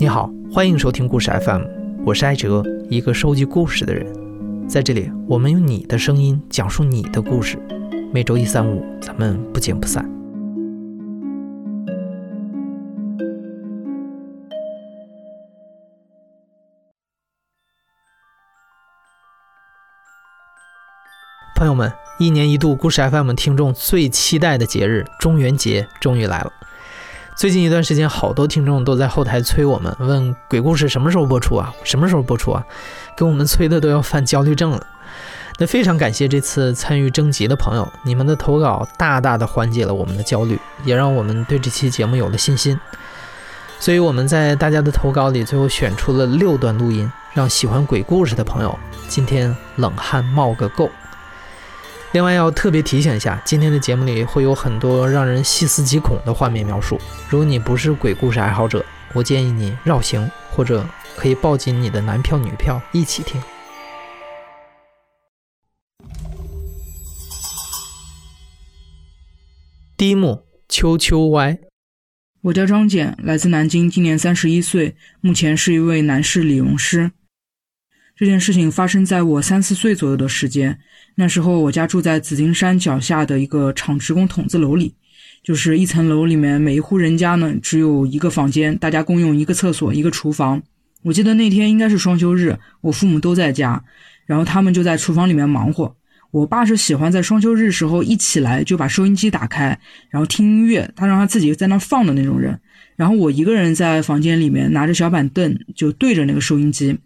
你好，欢迎收听故事 FM，我是艾哲，一个收集故事的人。在这里，我们用你的声音讲述你的故事。每周一、三、五，咱们不见不散。朋友们，一年一度故事 FM 听众最期待的节日——中元节，终于来了。最近一段时间，好多听众都在后台催我们，问鬼故事什么时候播出啊？什么时候播出啊？给我们催的都要犯焦虑症了。那非常感谢这次参与征集的朋友，你们的投稿大大的缓解了我们的焦虑，也让我们对这期节目有了信心。所以我们在大家的投稿里，最后选出了六段录音，让喜欢鬼故事的朋友今天冷汗冒个够。另外要特别提醒一下，今天的节目里会有很多让人细思极恐的画面描述。如果你不是鬼故事爱好者，我建议你绕行，或者可以抱紧你的男票女票一起听。第一幕：秋秋歪。我叫张简，来自南京，今年三十一岁，目前是一位男士理容师。这件事情发生在我三四岁左右的时间。那时候我家住在紫金山脚下的一个厂职工筒子楼里，就是一层楼里面每一户人家呢只有一个房间，大家共用一个厕所、一个厨房。我记得那天应该是双休日，我父母都在家，然后他们就在厨房里面忙活。我爸是喜欢在双休日时候一起来就把收音机打开，然后听音乐，他让他自己在那放的那种人。然后我一个人在房间里面拿着小板凳就对着那个收音机。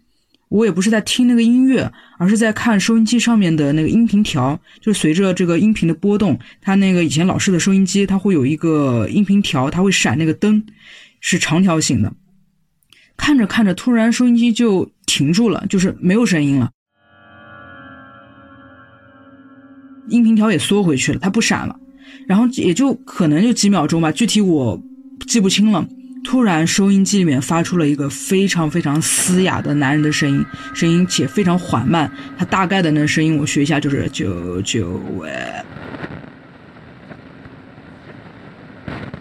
我也不是在听那个音乐，而是在看收音机上面的那个音频条，就随着这个音频的波动，它那个以前老式的收音机，它会有一个音频条，它会闪那个灯，是长条形的。看着看着，突然收音机就停住了，就是没有声音了，音频条也缩回去了，它不闪了，然后也就可能就几秒钟吧，具体我记不清了。突然，收音机里面发出了一个非常非常嘶哑的男人的声音，声音且非常缓慢。他大概的那声音，我学一下，就是九九喂。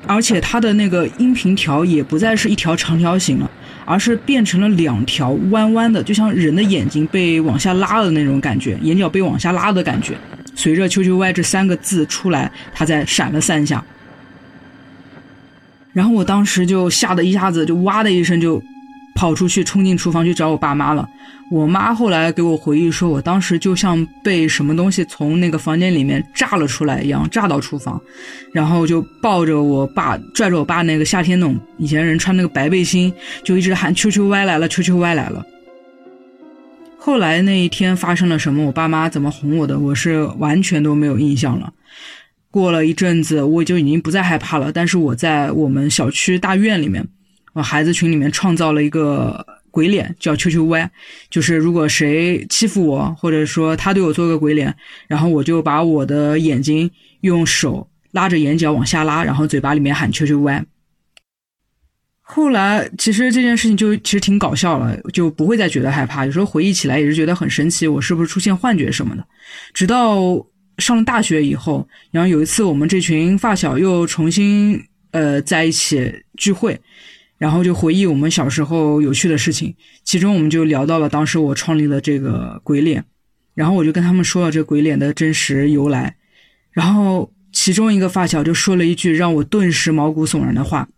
而且他的那个音频条也不再是一条长条形了，而是变成了两条弯弯的，就像人的眼睛被往下拉的那种感觉，眼角被往下拉的感觉。随着“秋秋歪”这三个字出来，他在闪了三下。然后我当时就吓得一下子就哇的一声就跑出去冲进厨房去找我爸妈了。我妈后来给我回忆说，我当时就像被什么东西从那个房间里面炸了出来一样，炸到厨房，然后就抱着我爸，拽着我爸那个夏天那种以前人穿那个白背心，就一直喊“秋秋歪来了，秋秋歪来了”。后来那一天发生了什么，我爸妈怎么哄我的，我是完全都没有印象了。过了一阵子，我就已经不再害怕了。但是我在我们小区大院里面，我孩子群里面创造了一个鬼脸，叫秋秋歪。就是如果谁欺负我，或者说他对我做个鬼脸，然后我就把我的眼睛用手拉着眼角往下拉，然后嘴巴里面喊秋秋歪。后来其实这件事情就其实挺搞笑了，就不会再觉得害怕。有时候回忆起来也是觉得很神奇，我是不是出现幻觉什么的？直到。上了大学以后，然后有一次我们这群发小又重新呃在一起聚会，然后就回忆我们小时候有趣的事情。其中我们就聊到了当时我创立了这个鬼脸，然后我就跟他们说了这鬼脸的真实由来。然后其中一个发小就说了一句让我顿时毛骨悚然的话，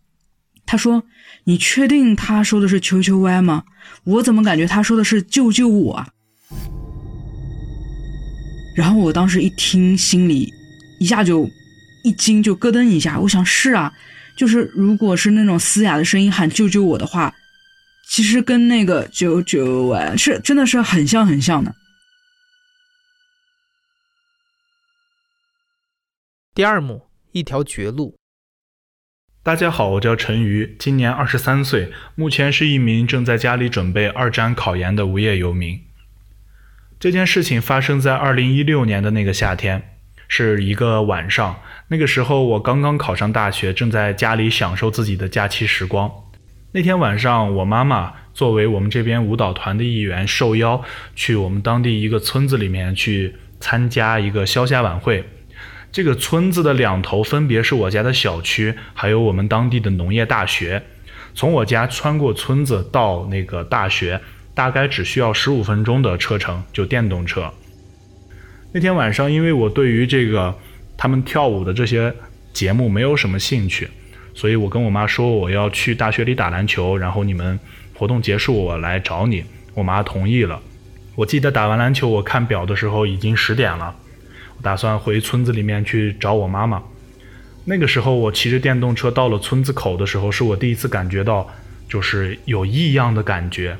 他说：“你确定他说的是求求歪吗？我怎么感觉他说的是救救我啊？”然后我当时一听，心里一下就一惊，就咯噔一下。我想是啊，就是如果是那种嘶哑的声音喊救救我的话，其实跟那个救救我是真的是很像很像的。第二幕，一条绝路。大家好，我叫陈瑜，今年二十三岁，目前是一名正在家里准备二战考研的无业游民。这件事情发生在二零一六年的那个夏天，是一个晚上。那个时候我刚刚考上大学，正在家里享受自己的假期时光。那天晚上，我妈妈作为我们这边舞蹈团的一员，受邀去我们当地一个村子里面去参加一个消夏晚会。这个村子的两头分别是我家的小区，还有我们当地的农业大学。从我家穿过村子到那个大学，大概只需要十五分钟的车程，就电动车。那天晚上，因为我对于这个他们跳舞的这些节目没有什么兴趣，所以我跟我妈说我要去大学里打篮球，然后你们活动结束我来找你。我妈同意了。我记得打完篮球，我看表的时候已经十点了，我打算回村子里面去找我妈妈。那个时候，我骑着电动车到了村子口的时候，是我第一次感觉到就是有异样的感觉。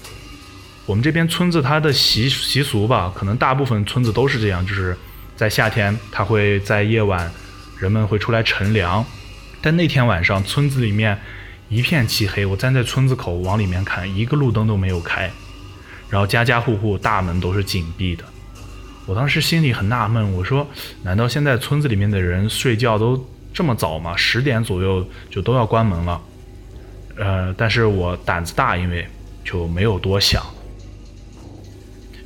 我们这边村子它的习习俗吧，可能大部分村子都是这样，就是在夏天，它会在夜晚，人们会出来乘凉。但那天晚上，村子里面一片漆黑，我站在村子口往里面看，一个路灯都没有开，然后家家户户大门都是紧闭的。我当时心里很纳闷，我说：难道现在村子里面的人睡觉都这么早吗？十点左右就都要关门了？呃，但是我胆子大，因为就没有多想。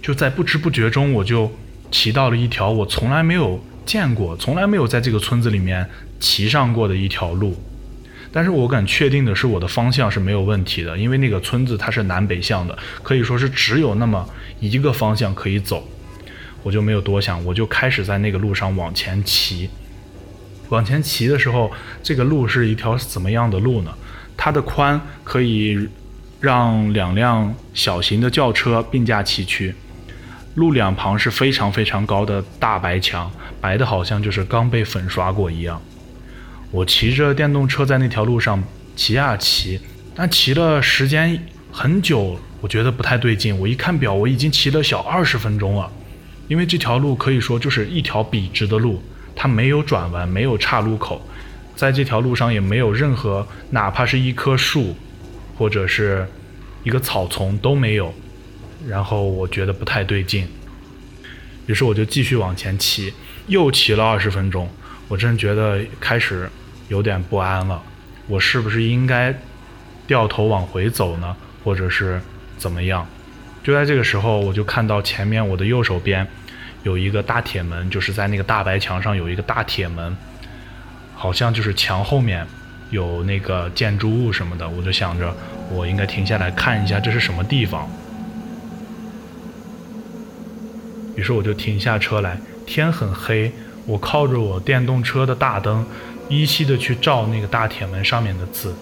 就在不知不觉中，我就骑到了一条我从来没有见过、从来没有在这个村子里面骑上过的一条路。但是我敢确定的是，我的方向是没有问题的，因为那个村子它是南北向的，可以说是只有那么一个方向可以走。我就没有多想，我就开始在那个路上往前骑。往前骑的时候，这个路是一条怎么样的路呢？它的宽可以让两辆小型的轿车并驾齐驱。路两旁是非常非常高的大白墙，白的好像就是刚被粉刷过一样。我骑着电动车在那条路上骑啊骑，但骑了时间很久，我觉得不太对劲。我一看表，我已经骑了小二十分钟了。因为这条路可以说就是一条笔直的路，它没有转弯，没有岔路口，在这条路上也没有任何哪怕是一棵树，或者是一个草丛都没有。然后我觉得不太对劲，于是我就继续往前骑，又骑了二十分钟，我真觉得开始有点不安了。我是不是应该掉头往回走呢，或者是怎么样？就在这个时候，我就看到前面我的右手边有一个大铁门，就是在那个大白墙上有一个大铁门，好像就是墙后面有那个建筑物什么的。我就想着，我应该停下来看一下这是什么地方。于是我就停下车来，天很黑，我靠着我电动车的大灯，依稀的去照那个大铁门上面的字。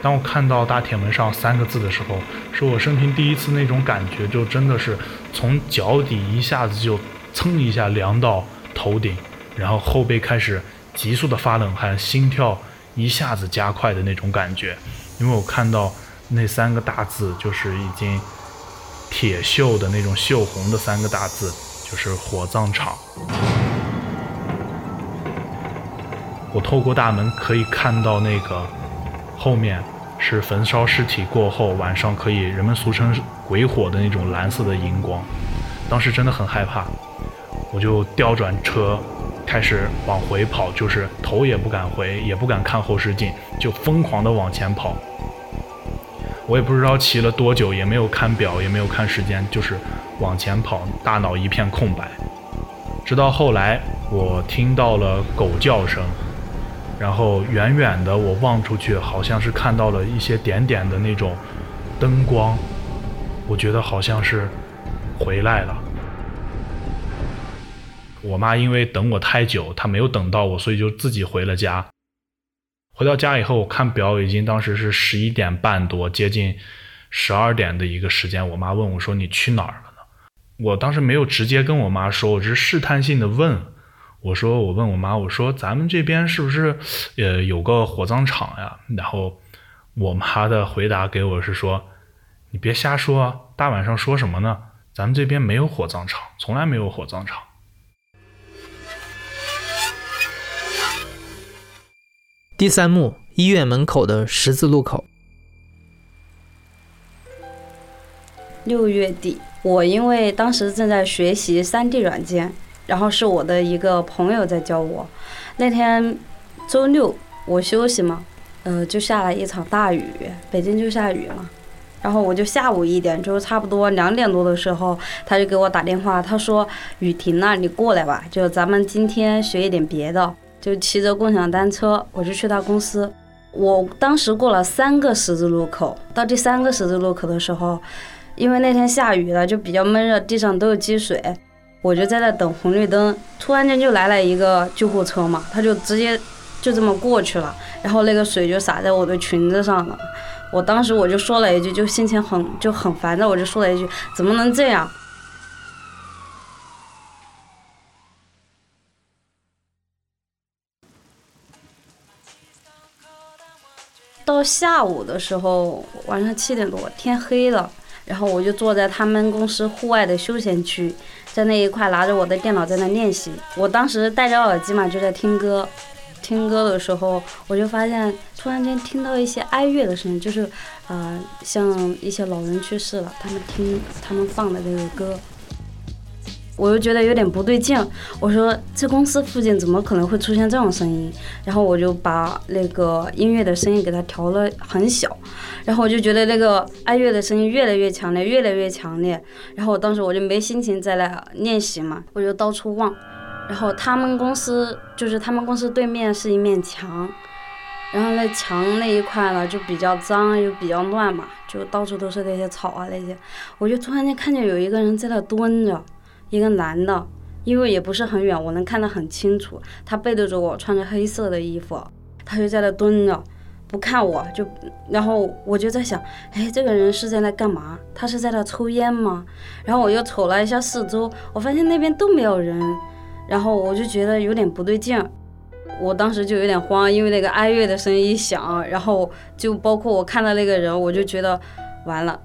当我看到大铁门上三个字的时候，是我生平第一次那种感觉，就真的是从脚底一下子就蹭一下凉到头顶，然后后背开始急速的发冷汗，心跳一下子加快的那种感觉。因为我看到那三个大字，就是已经铁锈的那种锈红的三个大字。就是火葬场。我透过大门可以看到那个后面是焚烧尸体过后晚上可以人们俗称鬼火的那种蓝色的荧光。当时真的很害怕，我就调转车，开始往回跑，就是头也不敢回，也不敢看后视镜，就疯狂的往前跑。我也不知道骑了多久，也没有看表，也没有看时间，就是。往前跑，大脑一片空白。直到后来，我听到了狗叫声，然后远远的我望出去，好像是看到了一些点点的那种灯光。我觉得好像是回来了。我妈因为等我太久，她没有等到我，所以就自己回了家。回到家以后，我看表已经当时是十一点半多，接近十二点的一个时间。我妈问我说：“你去哪儿了？”我当时没有直接跟我妈说，我只是试探性的问，我说我问我妈，我说咱们这边是不是呃有个火葬场呀？然后我妈的回答给我是说，你别瞎说，大晚上说什么呢？咱们这边没有火葬场，从来没有火葬场。第三幕，医院门口的十字路口。六月底。我因为当时正在学习 3D 软件，然后是我的一个朋友在教我。那天周六我休息嘛，呃，就下了一场大雨，北京就下雨嘛。然后我就下午一点，就差不多两点多的时候，他就给我打电话，他说雨停了，你过来吧，就咱们今天学一点别的。就骑着共享单车，我就去他公司。我当时过了三个十字路口，到第三个十字路口的时候，因为那天下雨了，就比较闷热，地上都有积水，我就在那等红绿灯，突然间就来了一个救护车嘛，他就直接就这么过去了，然后那个水就洒在我的裙子上了，我当时我就说了一句，就心情很就很烦躁，我就说了一句，怎么能这样？到下午的时候，晚上七点多，天黑了，然后我就坐在他们公司户外的休闲区，在那一块拿着我的电脑在那练习。我当时戴着耳机嘛，就在听歌。听歌的时候，我就发现突然间听到一些哀乐的声音，就是，呃，像一些老人去世了，他们听他们放的这个歌。我又觉得有点不对劲，我说这公司附近怎么可能会出现这种声音？然后我就把那个音乐的声音给它调了很小，然后我就觉得那个哀乐的声音越来越强烈，越来越强烈。然后我当时我就没心情再来练习嘛，我就到处望。然后他们公司就是他们公司对面是一面墙，然后那墙那一块呢就比较脏又比较乱嘛，就到处都是那些草啊那些。我就突然间看见有一个人在那蹲着。一个男的，因为也不是很远，我能看得很清楚。他背对着我，穿着黑色的衣服，他就在那蹲着，不看我，就，然后我就在想，哎，这个人是在那干嘛？他是在那抽烟吗？然后我又瞅了一下四周，我发现那边都没有人，然后我就觉得有点不对劲儿，我当时就有点慌，因为那个哀乐的声音一响，然后就包括我看到那个人，我就觉得完了。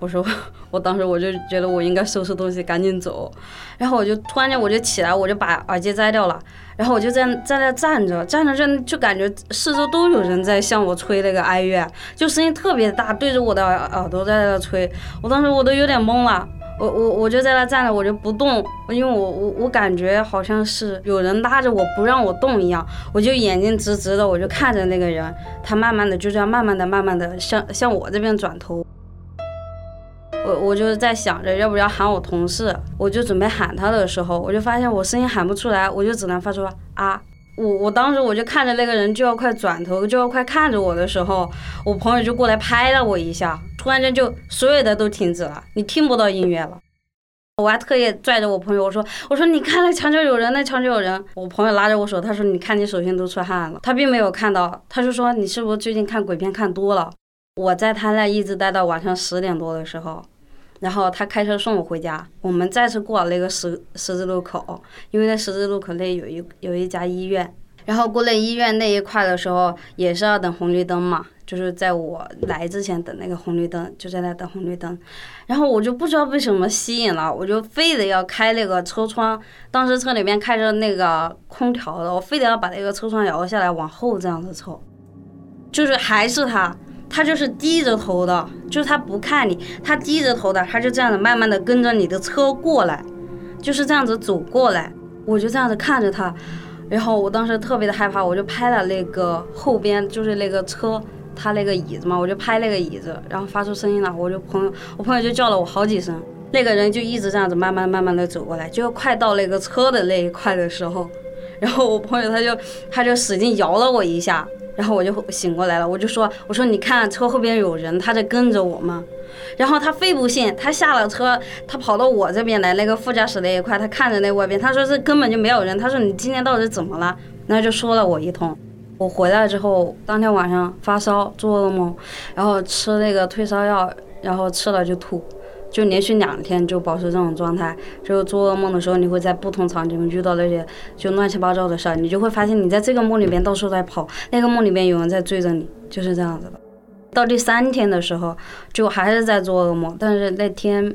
我说，我当时我就觉得我应该收拾东西赶紧走，然后我就突然间我就起来，我就把耳机摘掉了，然后我就在在那站着，站着站就感觉四周都有人在向我吹那个哀乐，就声音特别大，对着我的耳朵在那吹，我当时我都有点懵了，我我我就在那站着，我就不动，因为我我我感觉好像是有人拉着我不让我动一样，我就眼睛直直的，我就看着那个人，他慢慢的就这样慢慢的慢慢的向向我这边转头。我我就在想着要不要喊我同事，我就准备喊他的时候，我就发现我声音喊不出来，我就只能发出啊。我我当时我就看着那个人就要快转头就要快看着我的时候，我朋友就过来拍了我一下，突然间就所有的都停止了，你听不到音乐了。我还特意拽着我朋友我说我说你看那墙角有人，那墙角有人。我朋友拉着我手，他说你看你手心都出汗了，他并没有看到，他就说你是不是最近看鬼片看多了？我在他那一直待到晚上十点多的时候。然后他开车送我回家，我们再次过了那个十十字路口，因为在十字路口那有一有一家医院，然后过了医院那一块的时候也是要等红绿灯嘛，就是在我来之前等那个红绿灯，就在那等红绿灯，然后我就不知道被什么吸引了，我就非得要开那个车窗，当时车里面开着那个空调的，我非得要把那个车窗摇下来往后这样子抽，就是还是他。他就是低着头的，就是他不看你，他低着头的，他就这样子慢慢的跟着你的车过来，就是这样子走过来，我就这样子看着他，然后我当时特别的害怕，我就拍了那个后边就是那个车，他那个椅子嘛，我就拍那个椅子，然后发出声音了，我就朋友，我朋友就叫了我好几声，那个人就一直这样子慢慢慢慢的走过来，就快到那个车的那一块的时候，然后我朋友他就他就使劲摇了我一下。然后我就醒过来了，我就说：“我说你看车后边有人，他在跟着我吗？”然后他非不信，他下了车，他跑到我这边来，那个副驾驶那一块，他看着那外边，他说：“这根本就没有人。”他说：“你今天到底怎么了？”那就说了我一通。我回来之后，当天晚上发烧，做噩梦，然后吃那个退烧药，然后吃了就吐。就连续两天就保持这种状态，就做噩梦的时候，你会在不同场景遇到那些就乱七八糟的事儿，你就会发现你在这个梦里边到处在跑，那个梦里边有人在追着你，就是这样子的。到第三天的时候，就还是在做噩梦，但是那天，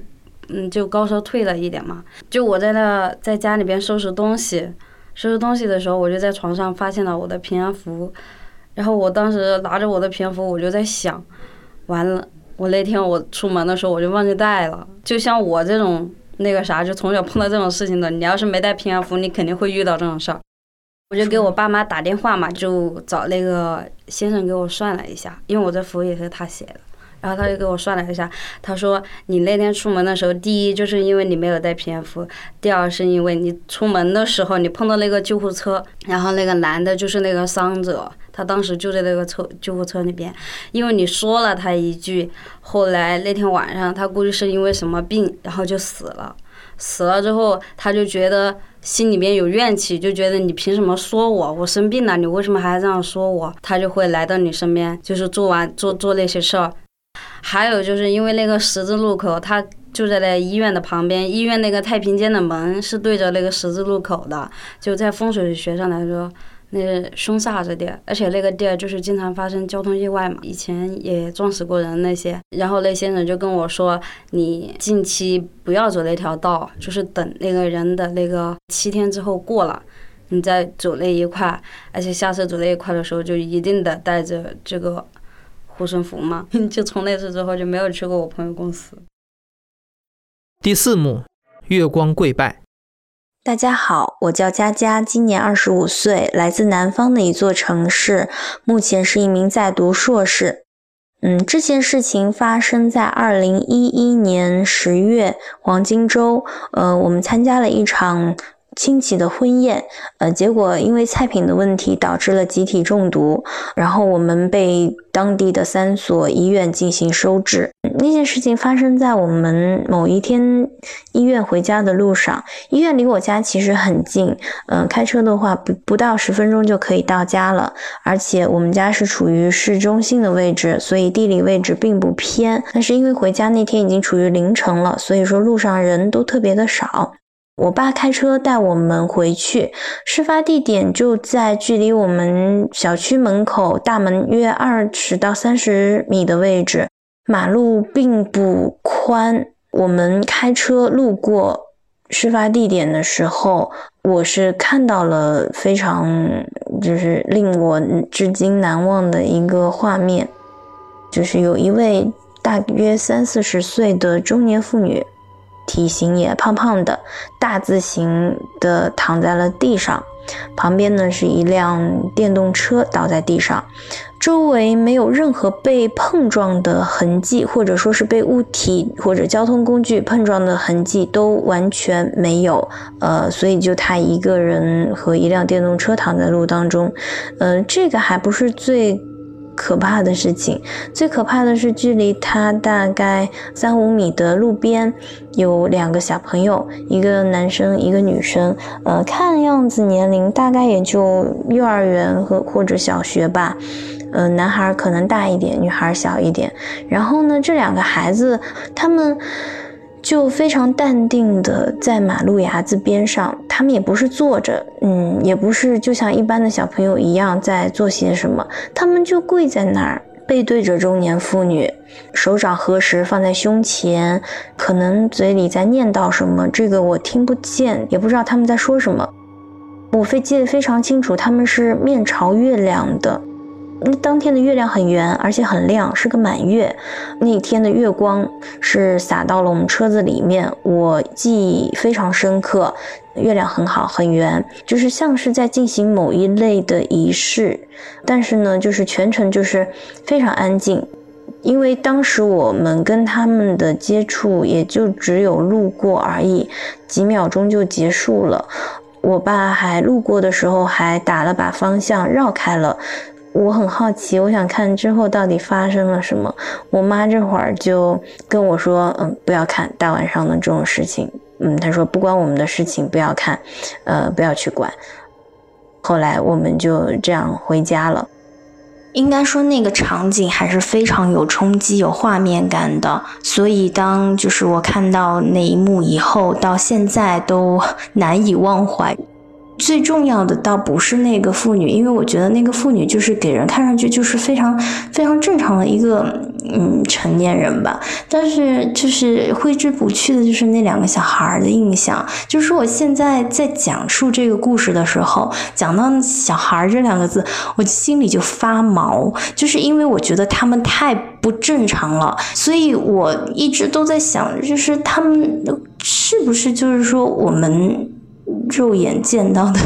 嗯，就高烧退了一点嘛。就我在那在家里边收拾东西，收拾东西的时候，我就在床上发现了我的平安符，然后我当时拿着我的平安符，我就在想，完了。我那天我出门的时候我就忘记带了，就像我这种那个啥，就从小碰到这种事情的，你要是没带平安符，你肯定会遇到这种事儿。我就给我爸妈打电话嘛，就找那个先生给我算了一下，因为我这符也是他写的。然后他就给我算了一下，他说你那天出门的时候，第一就是因为你没有带平安符，第二是因为你出门的时候你碰到那个救护车，然后那个男的就是那个伤者，他当时就在那个车救护车里边，因为你说了他一句，后来那天晚上他估计是因为什么病，然后就死了。死了之后，他就觉得心里面有怨气，就觉得你凭什么说我？我生病了，你为什么还这样说我？他就会来到你身边，就是做完做做那些事儿。还有就是因为那个十字路口，他就在那医院的旁边，医院那个太平间的门是对着那个十字路口的，就在风水学上来说。那是凶煞之地，而且那个地儿就是经常发生交通意外嘛，以前也撞死过人那些。然后那些人就跟我说，你近期不要走那条道，就是等那个人的那个七天之后过了，你再走那一块。而且下次走那一块的时候，就一定得带着这个护身符嘛。就从那次之后就没有去过我朋友公司。第四幕，月光跪拜。大家好，我叫佳佳，今年二十五岁，来自南方的一座城市，目前是一名在读硕士。嗯，这件事情发生在二零一一年十月，黄金周，呃，我们参加了一场。亲戚的婚宴，呃，结果因为菜品的问题导致了集体中毒，然后我们被当地的三所医院进行收治。那件事情发生在我们某一天医院回家的路上，医院离我家其实很近，嗯，开车的话不不到十分钟就可以到家了，而且我们家是处于市中心的位置，所以地理位置并不偏。但是因为回家那天已经处于凌晨了，所以说路上人都特别的少。我爸开车带我们回去，事发地点就在距离我们小区门口大门约二十到三十米的位置，马路并不宽。我们开车路过事发地点的时候，我是看到了非常就是令我至今难忘的一个画面，就是有一位大约三四十岁的中年妇女。体型也胖胖的，大字形的躺在了地上，旁边呢是一辆电动车倒在地上，周围没有任何被碰撞的痕迹，或者说是被物体或者交通工具碰撞的痕迹都完全没有。呃，所以就他一个人和一辆电动车躺在路当中，嗯，这个还不是最。可怕的事情，最可怕的是距离他大概三五米的路边，有两个小朋友，一个男生，一个女生，呃，看样子年龄大概也就幼儿园和或者小学吧，呃，男孩可能大一点，女孩小一点。然后呢，这两个孩子，他们。就非常淡定的在马路牙子边上，他们也不是坐着，嗯，也不是就像一般的小朋友一样在做些什么，他们就跪在那儿，背对着中年妇女，手掌合十放在胸前，可能嘴里在念叨什么，这个我听不见，也不知道他们在说什么。我非记得非常清楚，他们是面朝月亮的。那当天的月亮很圆，而且很亮，是个满月。那天的月光是洒到了我们车子里面，我记忆非常深刻。月亮很好，很圆，就是像是在进行某一类的仪式。但是呢，就是全程就是非常安静，因为当时我们跟他们的接触也就只有路过而已，几秒钟就结束了。我爸还路过的时候还打了把方向绕开了。我很好奇，我想看之后到底发生了什么。我妈这会儿就跟我说：“嗯，不要看大晚上的这种事情。”嗯，她说不关我们的事情，不要看，呃，不要去管。后来我们就这样回家了。应该说那个场景还是非常有冲击、有画面感的。所以当就是我看到那一幕以后，到现在都难以忘怀。最重要的倒不是那个妇女，因为我觉得那个妇女就是给人看上去就是非常非常正常的一个嗯成年人吧。但是就是挥之不去的就是那两个小孩的印象。就是我现在在讲述这个故事的时候，讲到小孩这两个字，我心里就发毛，就是因为我觉得他们太不正常了。所以我一直都在想，就是他们是不是就是说我们。肉眼见到的，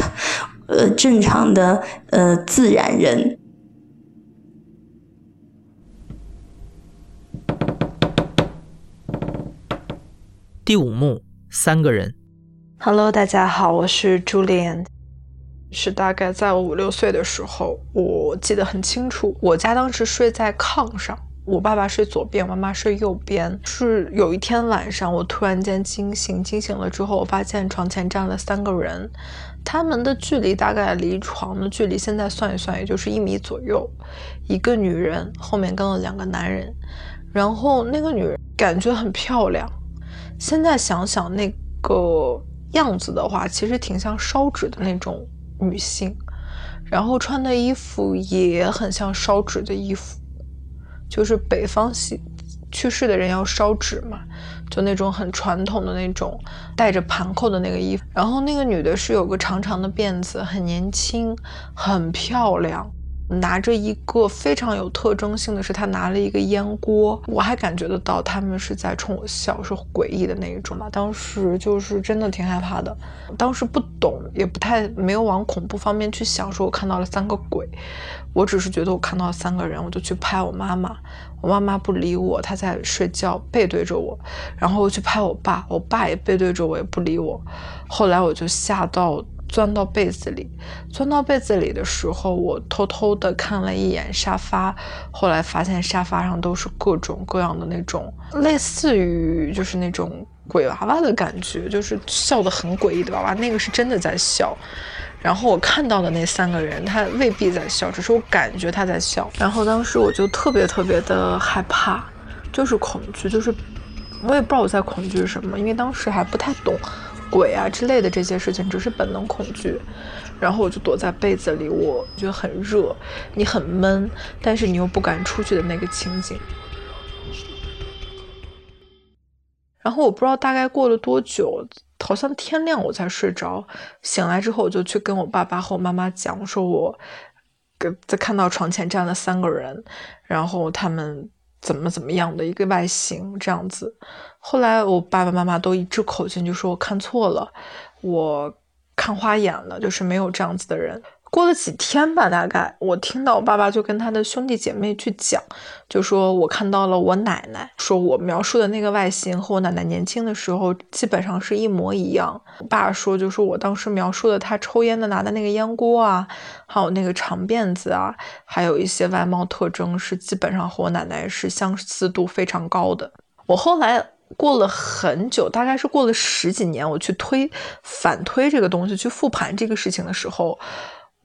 呃，正常的，呃，自然人。第五幕，三个人。Hello，大家好，我是 Julian。是大概在我五六岁的时候，我记得很清楚。我家当时睡在炕上，我爸爸睡左边，妈妈睡右边。是有一天晚上，我突然间惊醒，惊醒了之后，我发现床前站了三个人，他们的距离大概离床的距离，现在算一算，也就是一米左右。一个女人后面跟了两个男人，然后那个女人感觉很漂亮。现在想想那个样子的话，其实挺像烧纸的那种。女性，然后穿的衣服也很像烧纸的衣服，就是北方系去世的人要烧纸嘛，就那种很传统的那种带着盘扣的那个衣服。然后那个女的是有个长长的辫子，很年轻，很漂亮。拿着一个非常有特征性的是，他拿了一个烟锅，我还感觉得到他们是在冲我笑，是诡异的那一种吧。当时就是真的挺害怕的，当时不懂，也不太没有往恐怖方面去想，说我看到了三个鬼，我只是觉得我看到了三个人，我就去拍我妈妈，我妈妈不理我，她在睡觉，背对着我，然后我去拍我爸，我爸也背对着我，也不理我，后来我就吓到。钻到被子里，钻到被子里的时候，我偷偷的看了一眼沙发，后来发现沙发上都是各种各样的那种类似于就是那种鬼娃娃的感觉，就是笑得很诡异的娃娃，那个是真的在笑。然后我看到的那三个人，他未必在笑，只是我感觉他在笑。然后当时我就特别特别的害怕，就是恐惧，就是我也不知道我在恐惧什么，因为当时还不太懂。鬼啊之类的这些事情，只是本能恐惧，然后我就躲在被子里，我觉得很热，你很闷，但是你又不敢出去的那个情景。然后我不知道大概过了多久，好像天亮我才睡着，醒来之后我就去跟我爸爸和我妈妈讲，我说我跟在看到床前站了三个人，然后他们。怎么怎么样的一个外形这样子，后来我爸爸妈妈都一致口径，就说我看错了，我看花眼了，就是没有这样子的人。过了几天吧，大概我听到我爸爸就跟他的兄弟姐妹去讲，就说我看到了我奶奶，说我描述的那个外形和我奶奶年轻的时候基本上是一模一样。我爸说，就是我当时描述的他抽烟的拿的那个烟锅啊，还有那个长辫子啊，还有一些外貌特征是基本上和我奶奶是相似度非常高的。我后来过了很久，大概是过了十几年，我去推反推这个东西，去复盘这个事情的时候。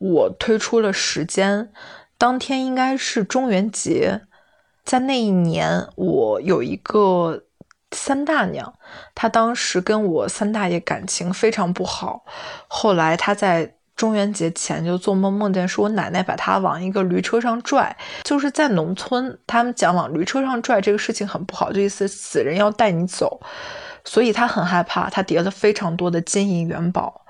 我推出了时间，当天应该是中元节，在那一年，我有一个三大娘，她当时跟我三大爷感情非常不好，后来她在中元节前就做梦，梦见说我奶奶把她往一个驴车上拽，就是在农村，他们讲往驴车上拽这个事情很不好，就意思死人要带你走，所以她很害怕，她叠了非常多的金银元宝。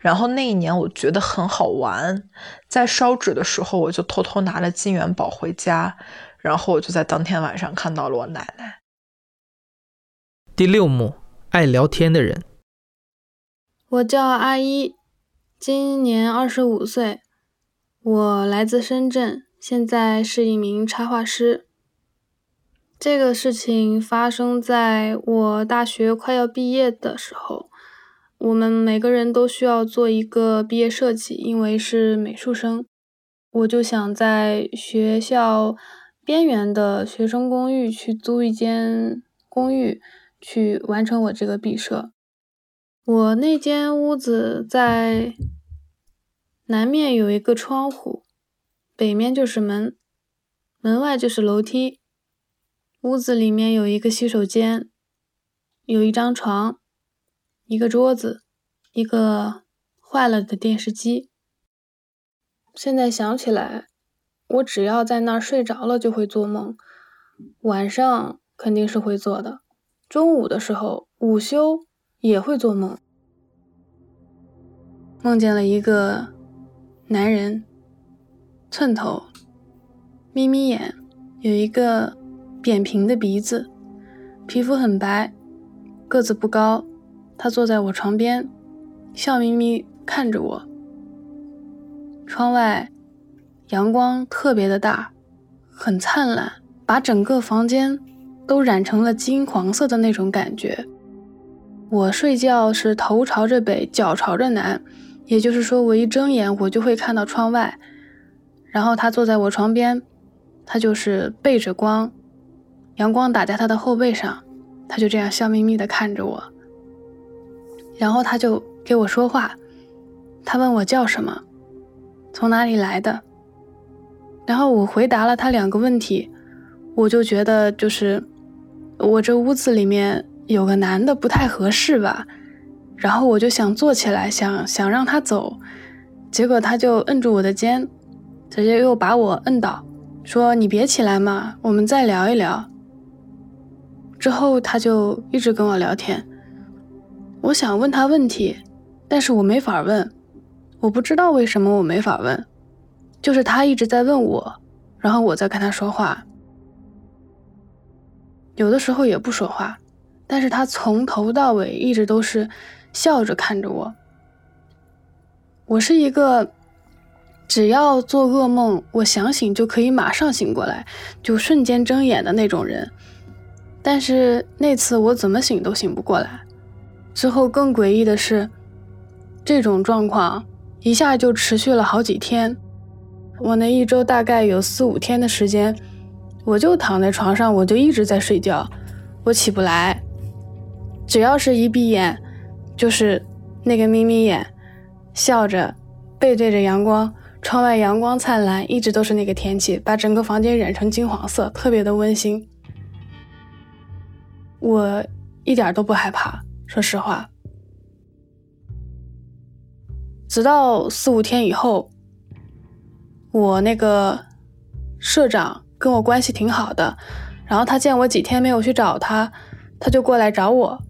然后那一年我觉得很好玩，在烧纸的时候，我就偷偷拿了金元宝回家，然后我就在当天晚上看到了我奶奶。第六幕，爱聊天的人。我叫阿一，今年二十五岁，我来自深圳，现在是一名插画师。这个事情发生在我大学快要毕业的时候。我们每个人都需要做一个毕业设计，因为是美术生，我就想在学校边缘的学生公寓去租一间公寓，去完成我这个毕设。我那间屋子在南面有一个窗户，北面就是门，门外就是楼梯。屋子里面有一个洗手间，有一张床。一个桌子，一个坏了的电视机。现在想起来，我只要在那儿睡着了就会做梦，晚上肯定是会做的，中午的时候午休也会做梦，梦见了一个男人，寸头，眯眯眼，有一个扁平的鼻子，皮肤很白，个子不高。他坐在我床边，笑眯眯看着我。窗外阳光特别的大，很灿烂，把整个房间都染成了金黄色的那种感觉。我睡觉是头朝着北，脚朝着南，也就是说，我一睁眼我就会看到窗外，然后他坐在我床边，他就是背着光，阳光打在他的后背上，他就这样笑眯眯地看着我，然后他就给我说话，他问我叫什么，从哪里来的，然后我回答了他两个问题，我就觉得就是我这屋子里面有个男的不太合适吧。然后我就想坐起来，想想让他走，结果他就摁住我的肩，直接又把我摁倒，说：“你别起来嘛，我们再聊一聊。”之后他就一直跟我聊天，我想问他问题，但是我没法问，我不知道为什么我没法问，就是他一直在问我，然后我在跟他说话，有的时候也不说话，但是他从头到尾一直都是。笑着看着我，我是一个只要做噩梦，我想醒就可以马上醒过来，就瞬间睁眼的那种人。但是那次我怎么醒都醒不过来。之后更诡异的是，这种状况一下就持续了好几天。我那一周大概有四五天的时间，我就躺在床上，我就一直在睡觉，我起不来，只要是一闭眼。就是那个眯眯眼，笑着，背对着阳光，窗外阳光灿烂，一直都是那个天气，把整个房间染成金黄色，特别的温馨。我一点都不害怕，说实话。直到四五天以后，我那个社长跟我关系挺好的，然后他见我几天没有去找他，他就过来找我。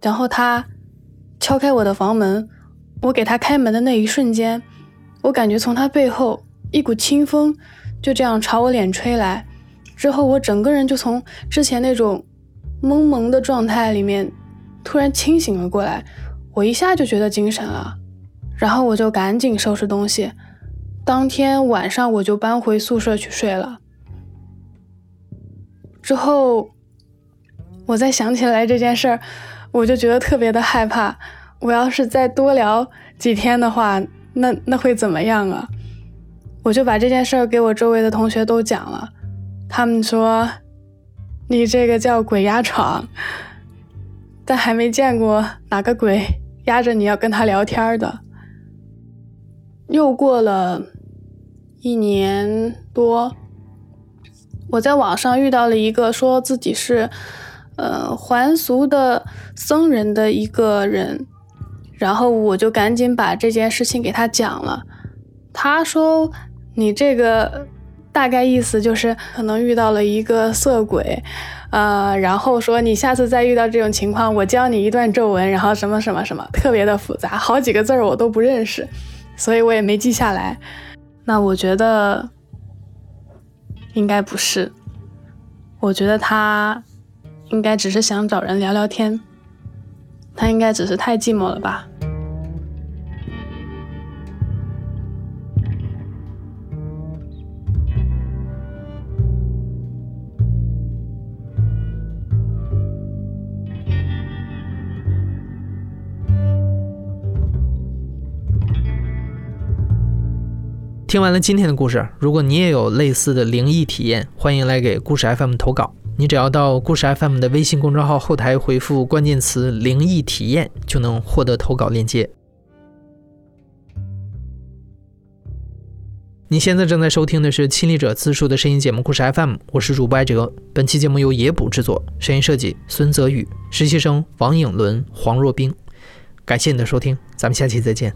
然后他敲开我的房门，我给他开门的那一瞬间，我感觉从他背后一股清风就这样朝我脸吹来，之后我整个人就从之前那种懵懵的状态里面突然清醒了过来，我一下就觉得精神了，然后我就赶紧收拾东西，当天晚上我就搬回宿舍去睡了。之后我再想起来这件事儿。我就觉得特别的害怕，我要是再多聊几天的话，那那会怎么样啊？我就把这件事儿给我周围的同学都讲了，他们说你这个叫鬼压床，但还没见过哪个鬼压着你要跟他聊天的。又过了一年多，我在网上遇到了一个说自己是。呃，还俗的僧人的一个人，然后我就赶紧把这件事情给他讲了。他说：“你这个大概意思就是可能遇到了一个色鬼，呃，然后说你下次再遇到这种情况，我教你一段咒文，然后什么什么什么，特别的复杂，好几个字儿我都不认识，所以我也没记下来。那我觉得应该不是，我觉得他。”应该只是想找人聊聊天，他应该只是太寂寞了吧。听完了今天的故事，如果你也有类似的灵异体验，欢迎来给故事 FM 投稿。你只要到故事 FM 的微信公众号后台回复关键词“灵异体验”，就能获得投稿链接。你现在正在收听的是亲历者自述的声音节目《故事 FM》，我是主播艾哲。本期节目由野捕制作，声音设计孙泽宇，实习生王颖伦、黄若冰。感谢你的收听，咱们下期再见。